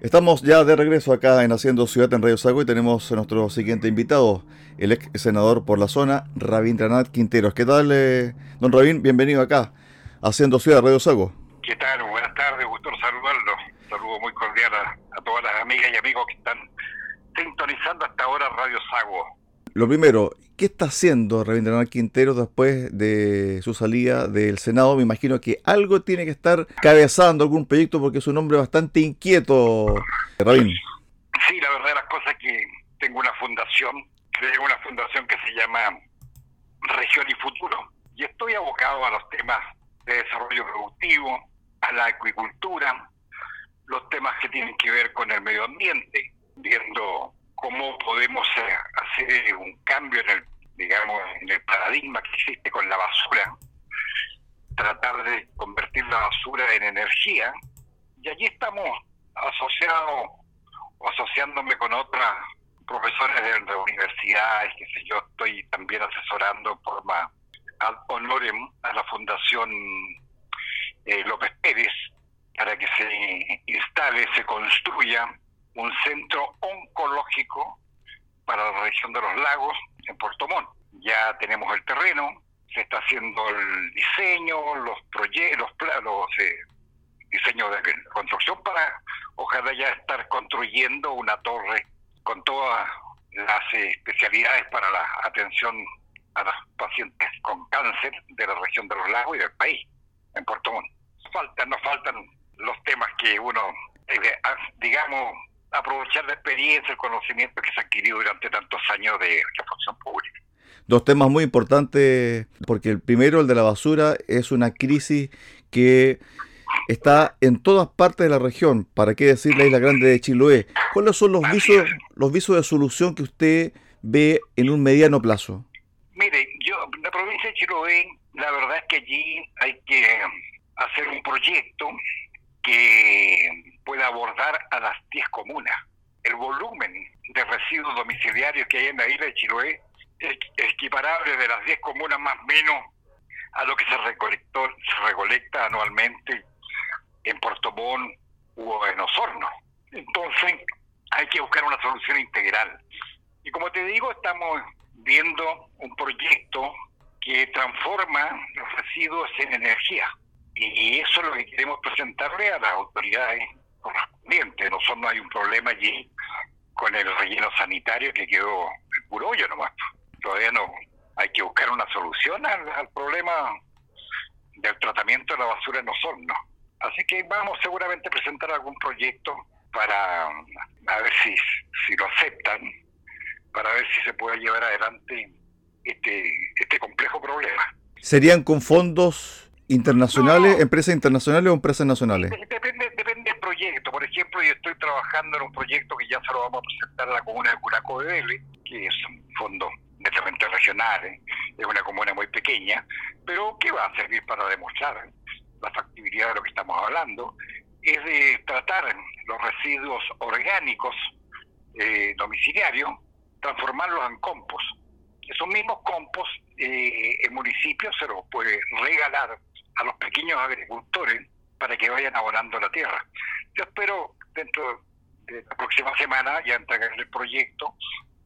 Estamos ya de regreso acá en Haciendo Ciudad en Radio Sago y tenemos a nuestro siguiente invitado, el ex senador por la zona, Rabindranath Quinteros. ¿Qué tal, eh, don Rabin? Bienvenido acá, Haciendo Ciudad Radio Sago. ¿Qué tal? Buenas tardes, gusto saludarlo. saludo muy cordial a, todas las amigas y amigos que están sintonizando hasta ahora Radio Sago. Lo primero, ¿qué está haciendo Rabindranath Quintero después de su salida del Senado? Me imagino que algo tiene que estar cabezando algún proyecto porque es un hombre bastante inquieto, Rabin. Sí, la verdad las cosas es que tengo una fundación, creo una fundación que se llama Región y Futuro. Y estoy abocado a los temas de desarrollo productivo, a la acuicultura, los temas que tienen que ver con el medio ambiente, viendo cómo podemos eh, hacer un cambio en el, digamos, en el paradigma que existe con la basura, tratar de convertir la basura en energía, y allí estamos asociados o asociándome con otras profesores de, universidades, que sé yo, estoy también asesorando por forma ad honorem a la Fundación eh, López Pérez para que se instale, se construya un centro oncológico para la región de los lagos en Puerto Montt. Ya tenemos el terreno, se está haciendo el diseño, los proyectos, los, eh, diseños de construcción para ojalá ya estar construyendo una torre con todas las especialidades para la atención a los pacientes con cáncer de la región de los lagos y del país, en Puerto Montt. Faltan, nos faltan los temas que uno, eh, digamos, aprovechar la experiencia, el conocimiento que se ha adquirido durante tantos años de la función pública. Dos temas muy importantes, porque el primero, el de la basura, es una crisis que está en todas partes de la región. ¿Para qué decir la isla grande de Chiloé? ¿Cuáles son los visos, los visos de solución que usted ve en un mediano plazo? Mire, yo, la provincia de Chiloé, la verdad es que allí hay que hacer un proyecto que pueda abordar a las 10 comunas. El volumen de residuos domiciliarios que hay en la isla de Chiloé es equiparable de las 10 comunas más o menos a lo que se, recolectó, se recolecta anualmente en Puerto Montt o en Osorno. Entonces hay que buscar una solución integral. Y como te digo, estamos viendo un proyecto que transforma los residuos en energía. Y eso es lo que queremos presentarle a las autoridades correspondientes. Nosotros no hay un problema allí con el relleno sanitario que quedó el puro hoyo nomás. Todavía no hay que buscar una solución al, problema del tratamiento de la basura en los hornos. Así que vamos seguramente a presentar algún proyecto para a ver si, si lo aceptan, para ver si se puede llevar adelante este, este complejo problema. ¿Serían con fondos internacionales, empresas internacionales o empresas nacionales? Depende, Por ejemplo, yo estoy trabajando en un proyecto que ya se lo vamos a presentar a la comuna de Curaco de Vélez, que es un fondo netamente regional, es una comuna muy pequeña, pero que va a servir para demostrar la factibilidad de lo que estamos hablando, es de tratar los residuos orgánicos eh, domiciliarios, transformarlos en compost. Esos mismos compost eh, el municipio se los puede regalar a los pequeños agricultores para que vayan abonando la tierra. Yo espero dentro de la próxima semana ya entregar el proyecto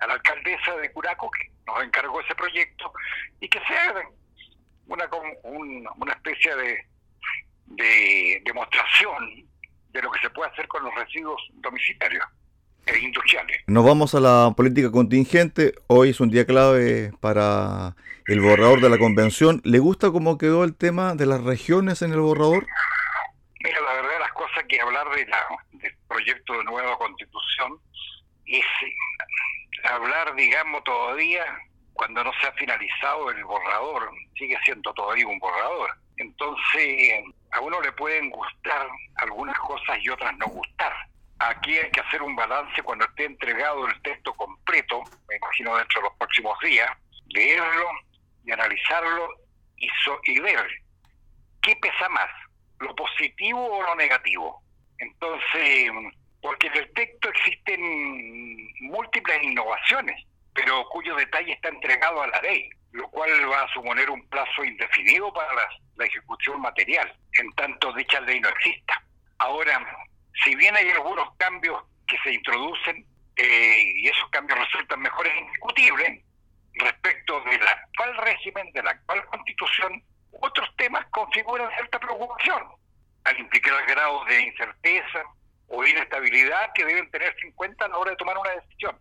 a la alcaldesa de Curaco, que nos encargó ese proyecto, y que sea una, una especie de, de demostración de lo que se puede hacer con los residuos domiciliarios e industriales. Nos vamos a la política contingente. Hoy es un día clave para el borrador de la convención. ¿Le gusta cómo quedó el tema de las regiones en el borrador? Mira, la cosas que hablar de la, del proyecto de nueva constitución es eh, hablar, digamos, todavía cuando no se ha finalizado el borrador, sigue siendo todavía un borrador. Entonces, a uno le pueden gustar algunas cosas y otras no gustar. Aquí hay que hacer un balance cuando esté entregado el texto completo, me imagino dentro de los próximos días, leerlo y analizarlo y, y ver qué pesa más, lo positivo o lo negativo. Entonces, porque en el texto existen múltiples innovaciones, pero cuyo detalle está entregado a la ley, lo cual va a suponer un plazo indefinido para la, ejecución material, en tanto dicha ley no exista. Ahora, si bien hay algunos cambios que se introducen eh, y esos cambios resultan mejores e indiscutibles respecto del actual régimen, de la actual constitución, otros temas configuran cierta preocupación al implicar grados de incerteza o inestabilidad que deben tener en cuenta a la hora de tomar una decisión.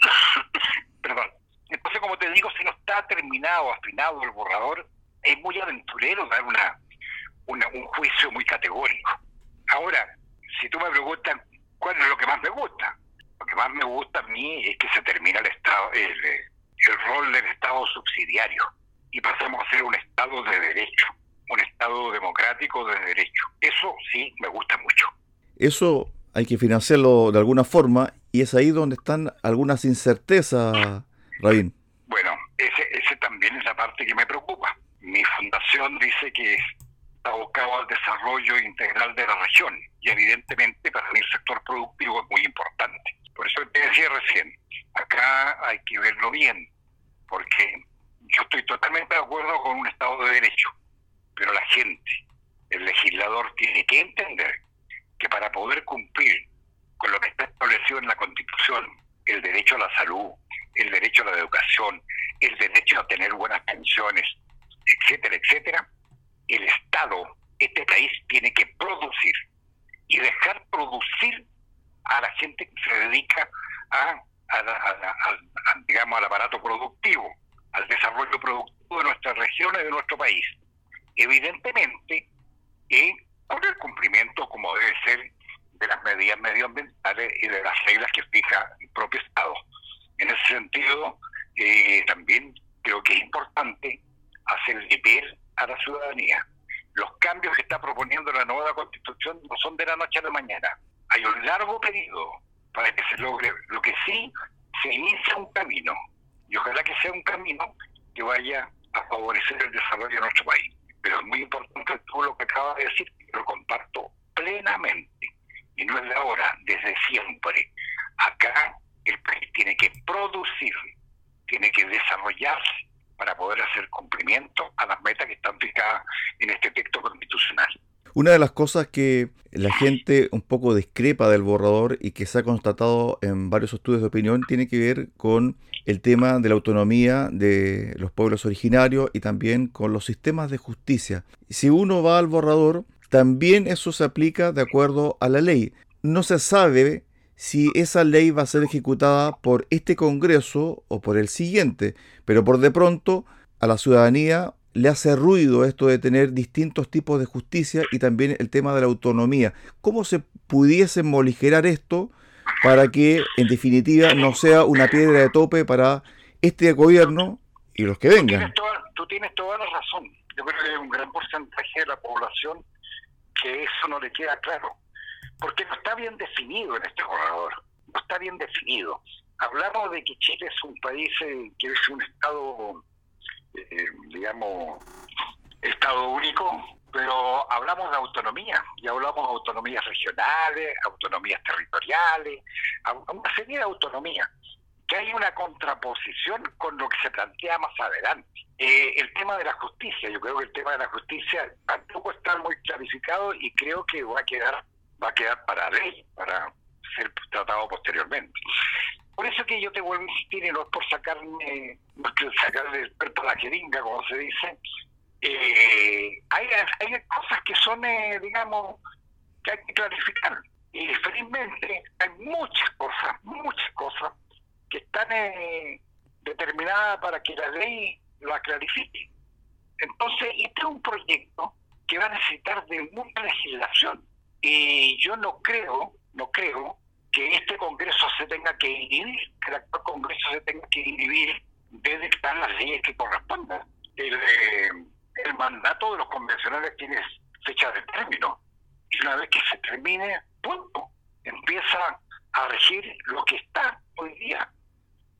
Perdón. Entonces, como te digo, si no está terminado, afinado el borrador, es muy aventurero dar una, un juicio muy categórico. Ahora, si tú me preguntas cuál es lo que más me gusta, lo que más me gusta a mí es que se termina el estado el, el rol del Estado subsidiario y pasamos a ser un Estado de derecho, un Estado de derecho. Eso sí me gusta mucho. Eso hay que financiarlo de alguna forma y es ahí donde están algunas incertezas, Rabín. Bueno, ese, ese también es la parte que me preocupa. Mi fundación dice que está abocado al desarrollo integral de la región y evidentemente para mí el sector productivo es muy importante. Por eso te decía recién, acá hay que verlo bien, porque yo estoy totalmente de acuerdo con un Estado de Derecho, pero la gente, el legislador tiene que entender que para poder cumplir con lo que está establecido en la Constitución, el derecho a la salud, el derecho a la educación, el derecho a tener buenas pensiones, etcétera, etcétera, el Estado, este país, tiene que producir y dejar producir a la gente que se dedica a, digamos, al aparato productivo, al desarrollo productivo de nuestras regiones, de nuestro país. Evidentemente, y con el cumplimiento, como debe ser, de las medidas medioambientales y de las reglas que fija el propio Estado. En ese sentido, eh, también creo que es importante hacer ver a la ciudadanía. Los cambios que está proponiendo la nueva constitución no son de la noche a la mañana. Hay un largo periodo para que se logre. Lo que sí, se inicia un camino. Y ojalá que sea un camino que vaya a favorecer el desarrollo de nuestro país. Pero es muy importante todo lo que acaba de decir, lo comparto plenamente. Y no es de ahora, desde siempre. Acá el país tiene que producir, tiene que desarrollarse para poder hacer cumplimiento a las metas que están fijadas en este texto. Una de las cosas que la gente un poco discrepa del borrador y que se ha constatado en varios estudios de opinión tiene que ver con el tema de la autonomía de los pueblos originarios y también con los sistemas de justicia. Si uno va al borrador, también eso se aplica de acuerdo a la ley. No se sabe si esa ley va a ser ejecutada por este Congreso o por el siguiente, pero por de pronto a la ciudadanía le hace ruido esto de tener distintos tipos de justicia y también el tema de la autonomía. ¿Cómo se pudiese moligerar esto para que en definitiva no sea una piedra de tope para este gobierno y los que vengan? Tú tienes toda, la razón. Yo creo que hay un gran porcentaje de la población que eso no le queda claro, porque no está bien definido en este corredor, no está bien definido. Hablamos de que Chile es un país eh, que es un Estado eh, digamos, Estado único, pero hablamos de autonomía y hablamos de autonomías regionales, autonomías territoriales, una serie de autonomías, que hay una contraposición con lo que se plantea más adelante. Eh, el tema de la justicia, yo creo que el tema de la justicia tampoco está muy clarificado y creo que va a quedar va a quedar para ley, para ser tratado posteriormente. Por eso que yo te vuelvo a insistir, y no es por sacarme, no es sacarle el a la jeringa, como se dice, eh, hay, hay cosas que son, eh, digamos, que hay que clarificar. Y felizmente hay muchas cosas, muchas cosas que están eh, determinadas para que la ley lo clarifique. Entonces, este es un proyecto que va a necesitar de mucha legislación. Y yo no creo, no creo que este Congreso se tenga que inhibir, que el actual Congreso se tenga que inhibir de dictar las leyes que correspondan. El, eh, el mandato de los convencionales tiene fecha de término. Y una vez que se termine, punto, empieza a regir lo que está hoy día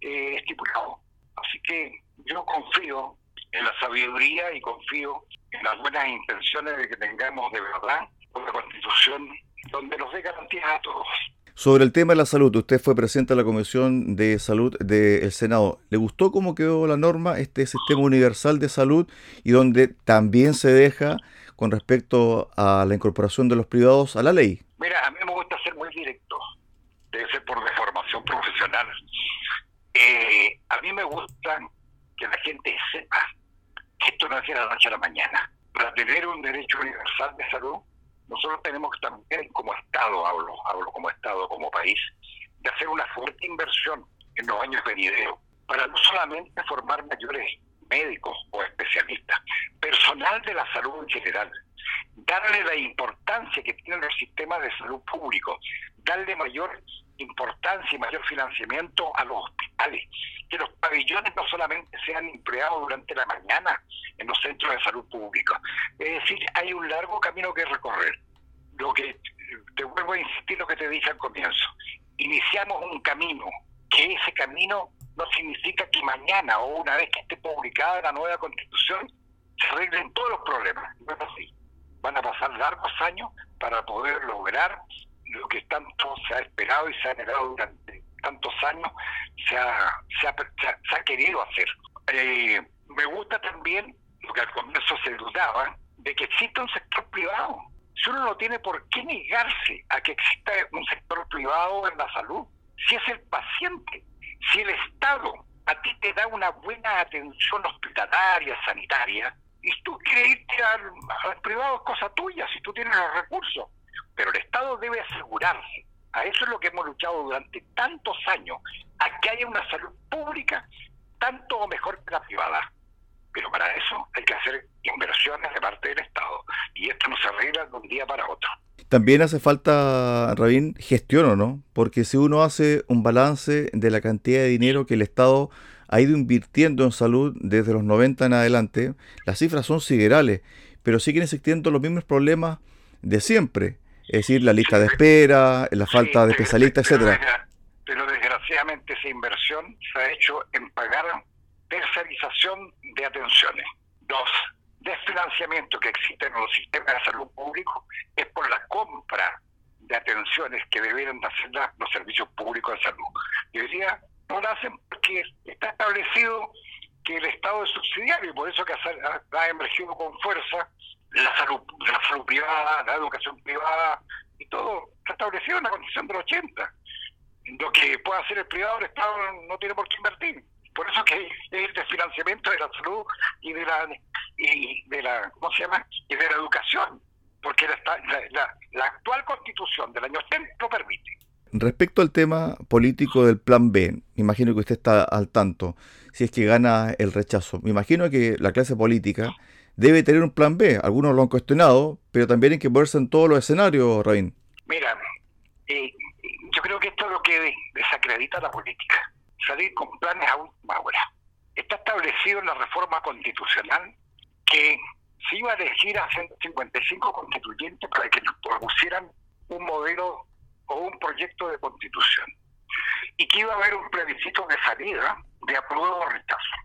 eh, estipulado. Así que yo confío en la sabiduría y confío en las buenas intenciones de que tengamos de verdad una constitución donde nos dé garantías a todos. Sobre el tema de la salud, usted fue presidente de la Comisión de Salud del Senado. ¿Le gustó cómo quedó la norma, este sistema universal de salud, y donde también se deja con respecto a la incorporación de los privados a la ley? Mira, a mí me gusta ser muy directo, debe ser por deformación profesional. Eh, a mí me gusta que la gente sepa que esto no es de la noche a la mañana. Para tener un derecho universal de salud, nosotros tenemos que también, como Estado, hablo, hablo como Estado, como país, de hacer una fuerte inversión en los años venideros para no solamente formar mayores médicos o especialistas, personal de la salud en general, darle la importancia que tienen los sistemas de salud público, darle mayor importancia y mayor financiamiento a los hospitales, que los pabellones no solamente sean empleados durante la mañana centros de salud pública. Es decir, hay un largo camino que recorrer. Lo que te vuelvo a insistir lo que te dije al comienzo. Iniciamos un camino, que ese camino no significa que mañana o una vez que esté publicada la nueva constitución se arreglen todos los problemas. No es así. Van a pasar largos años para poder lograr lo que tanto se ha esperado y se ha generado durante tantos años, se ha, se ha, querido hacer. Eh, me gusta también que al comienzo se dudaba, de que exista un sector privado. Si uno no tiene por qué negarse a que exista un sector privado en la salud, si es el paciente, si el Estado a ti te da una buena atención hospitalaria, sanitaria, y tú quieres irte al, al privado es cosa tuya, si tú tienes los recursos pero el Estado debe asegurarse, a eso es lo que hemos luchado durante tantos años, a que haya una salud pública tanto o mejor que la privada. Pero para eso hay que hacer inversiones de parte del Estado y esto no se arregla de un día para otro. También hace falta, Rabín, gestión o no, porque si uno hace un balance de la cantidad de dinero que el Estado ha ido invirtiendo en salud desde los 90 en adelante, las cifras son siderales, pero siguen existiendo los mismos problemas de siempre es decir, la lista de espera, la falta de especialistas, etcétera. Pero desgraciadamente esa inversión se ha hecho en pagar tercerización de atenciones. Dos, desfinanciamiento que existe en los sistemas de salud público es por la compra de atenciones que deberían hacer los servicios públicos de salud. Y hoy día no lo hacen porque está establecido que el Estado es subsidiario y por eso que ha, emergido con fuerza la salud, la salud privada, la educación privada y todo está establecido en la Constitución del 80. Lo que puede hacer el privado, el Estado no tiene por qué invertir. Por eso que es el desfinanciamiento de la salud y de la, y de la ¿cómo se llama? y de la educación, porque la, la, actual Constitución del año 80 lo permite. Respecto al tema político del Plan B, me imagino que usted está al tanto, si es que gana el rechazo. Me imagino que la clase política debe tener un plan B. Algunos lo han cuestionado, pero también hay que ponerse en todos los escenarios, Raín. Mira, eh, yo creo que esto es lo que desacredita la política. Salir con planes a última hora. Está establecido en la reforma constitucional que se iba a elegir a 155 constituyentes para que nos propusieran un modelo o un proyecto de constitución. Y que iba a haber un plebiscito de salida de apruebo o rechazo.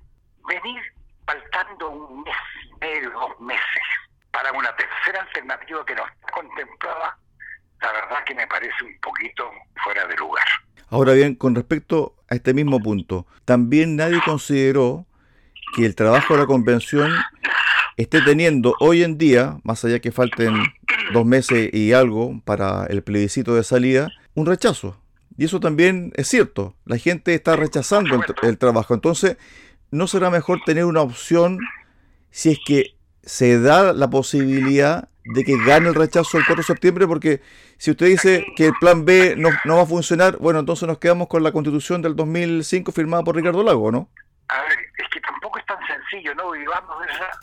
Venir faltando un mes y dos meses, para una tercera alternativa que no está contemplada, la verdad que me parece un poquito fuera de lugar. Ahora bien, con respecto a este mismo punto, también nadie consideró que el trabajo de la convención esté teniendo hoy en día, más allá que falten dos meses y algo para el plebiscito de salida, un rechazo. Y eso también es cierto, la gente está rechazando el, el trabajo. Entonces, ¿no será mejor tener una opción si es que se da la posibilidad de que gane el rechazo el 4 de septiembre? Porque si usted dice que el plan B no, no va a funcionar, bueno, entonces nos quedamos con la constitución del 2005 firmada por Ricardo Lago, ¿no? A ver, es que tampoco es tan sencillo, no vivamos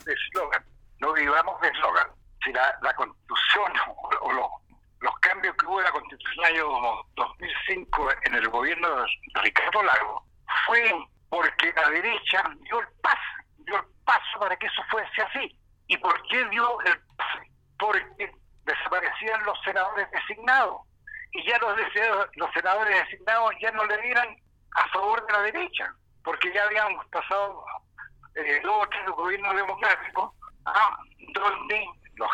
de eslogan, no vivamos de eslogan. Si la, la constitución o, los cambios que hubo en la constitución del año 2005 en el gobierno de Ricardo Lago fue porque la derecha dio el paso, dio el paso para que eso fuese así. ¿Y por qué dio el paso? Porque desaparecían los senadores designados. Y ya los, los senadores designados ya no le dieran a favor de la derecha, porque ya habíamos pasado eh, dos o tres gobiernos democráticos, ah, donde los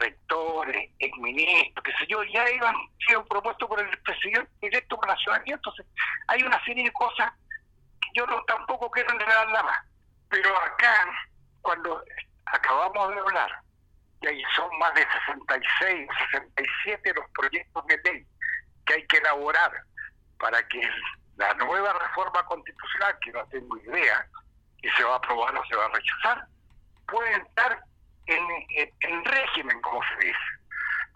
rectores, exministros, qué sé yo, ya iban sido propuestos por el presidente directo por la ciudadanía. Entonces, hay una serie de cosas yo no tampoco quiero nada más. Pero acá, cuando acabamos de hablar y ahí son más de 66 o 67 los proyectos de ley que hay que elaborar para que la nueva reforma constitucional, que no tengo idea si se va a aprobar o se va a rechazar, pueda estar en, en, régimen, como se dice.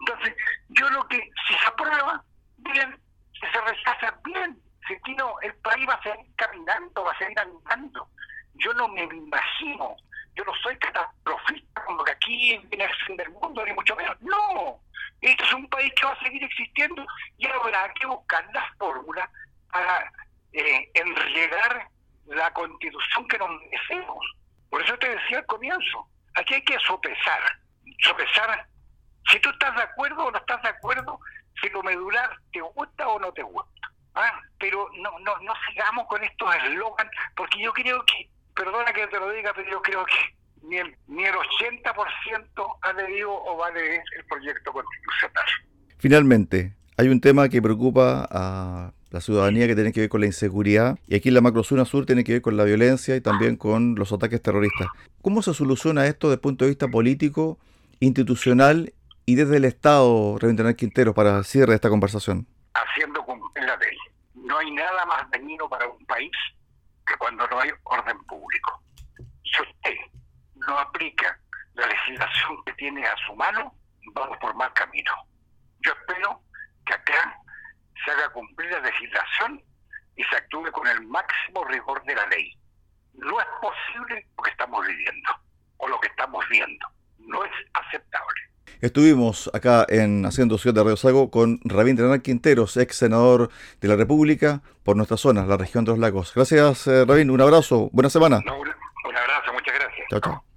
Entonces, yo lo que, si se aprueba, bien, si se rechaza, bien, si no, el país va a seguir caminando, va a seguir andando. Yo no me imagino, yo no soy que aquí viene el del mundo, ni mucho menos. No, este es un país que va a seguir existiendo y habrá que buscar la fórmula para eh, enredar la constitución que nos merecemos. Por eso te decía al comienzo, aquí hay que sopesar, sopesar si tú estás de acuerdo o no estás de acuerdo, si lo medular te gusta o no te gusta. ¿ah? Pero no, no, no sigamos con estos eslogans, porque yo creo que, perdona que te lo diga, pero yo creo que ni el, ni el 80% ha adherido o va a adherir el proyecto constitucional. Finalmente, hay un tema que preocupa a la ciudadanía que tiene que ver con la inseguridad y aquí en la macrozona sur tiene que ver con la violencia y también con los ataques terroristas. ¿Cómo se soluciona esto desde el punto de vista político, institucional y desde el Estado, Reventanal Quintero, para el cierre de esta conversación? Haciendo cumplir la ley. No hay nada más dañino para un país que cuando no hay orden público. No aplica la legislación que tiene a su mano, vamos por mal camino. Yo espero que acá se haga cumplir la legislación y se actúe con el máximo rigor de la ley. No es posible lo que estamos viviendo o lo que estamos viendo. No es aceptable. Estuvimos acá en Haciendo Ciudad de Río Sago con Rabín Quinteros, ex senador de la República por nuestra zona, la región de los lagos. Gracias, eh, Rabín. Un abrazo. Buena semana. un, un abrazo. Muchas gracias. Chao, chao.